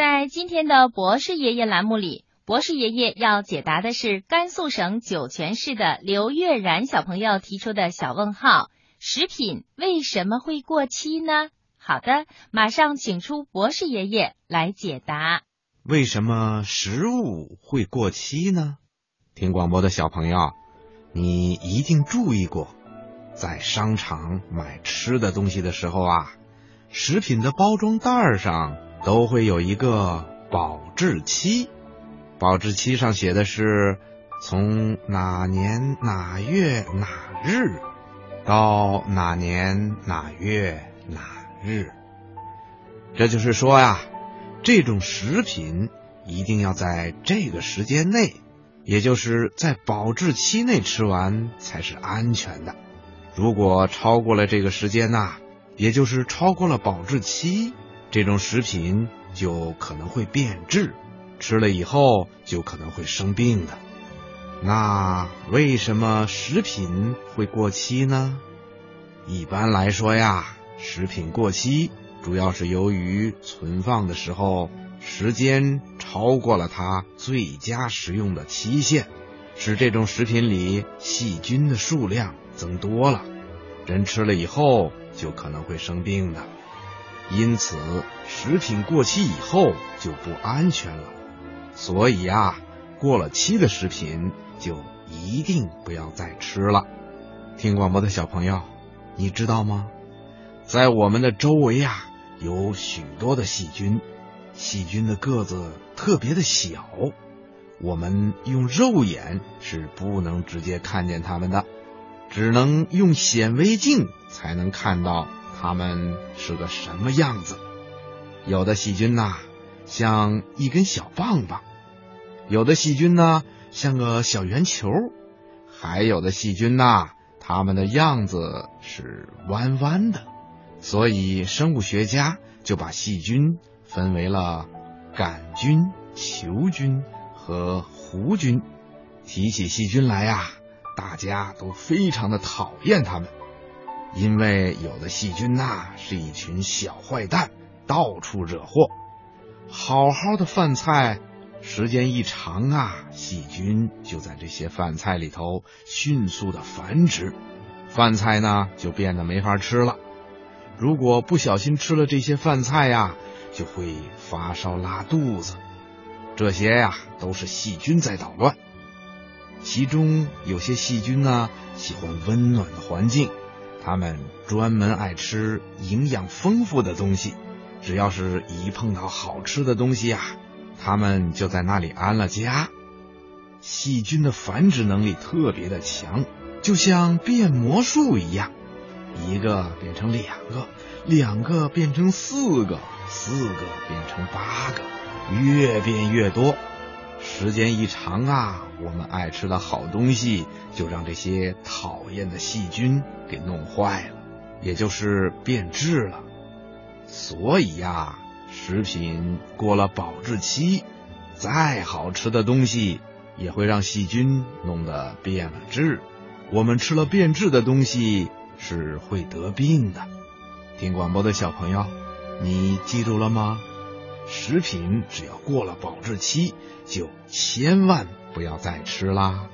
在今天的博士爷爷栏目里，博士爷爷要解答的是甘肃省酒泉市的刘月然小朋友提出的小问号：食品为什么会过期呢？好的，马上请出博士爷爷来解答。为什么食物会过期呢？听广播的小朋友，你一定注意过，在商场买吃的东西的时候啊，食品的包装袋上都会有一个保质期，保质期上写的是从哪年哪月哪日到哪年哪月哪日。这就是说呀，这种食品一定要在这个时间内。也就是在保质期内吃完才是安全的，如果超过了这个时间呐，也就是超过了保质期，这种食品就可能会变质，吃了以后就可能会生病的。那为什么食品会过期呢？一般来说呀，食品过期主要是由于存放的时候。时间超过了它最佳食用的期限，使这种食品里细菌的数量增多了，人吃了以后就可能会生病的。因此，食品过期以后就不安全了。所以啊，过了期的食品就一定不要再吃了。听广播的小朋友，你知道吗？在我们的周围啊，有许多的细菌。细菌的个子特别的小，我们用肉眼是不能直接看见它们的，只能用显微镜才能看到它们是个什么样子。有的细菌呐，像一根小棒棒；有的细菌呢，像个小圆球；还有的细菌呐，它们的样子是弯弯的。所以生物学家就把细菌。分为了杆菌、球菌和弧菌。提起细菌来呀，大家都非常的讨厌它们，因为有的细菌呐是一群小坏蛋，到处惹祸。好好的饭菜，时间一长啊，细菌就在这些饭菜里头迅速的繁殖，饭菜呢就变得没法吃了。如果不小心吃了这些饭菜呀，就会发烧拉肚子，这些呀都是细菌在捣乱。其中有些细菌呢喜欢温暖的环境，它们专门爱吃营养丰富的东西。只要是一碰到好吃的东西呀，它们就在那里安了家。细菌的繁殖能力特别的强，就像变魔术一样，一个变成两个，两个变成四个。四个变成八个，越变越多。时间一长啊，我们爱吃的好东西就让这些讨厌的细菌给弄坏了，也就是变质了。所以呀，食品过了保质期，再好吃的东西也会让细菌弄得变了质。我们吃了变质的东西是会得病的。听广播的小朋友。你记住了吗？食品只要过了保质期，就千万不要再吃啦。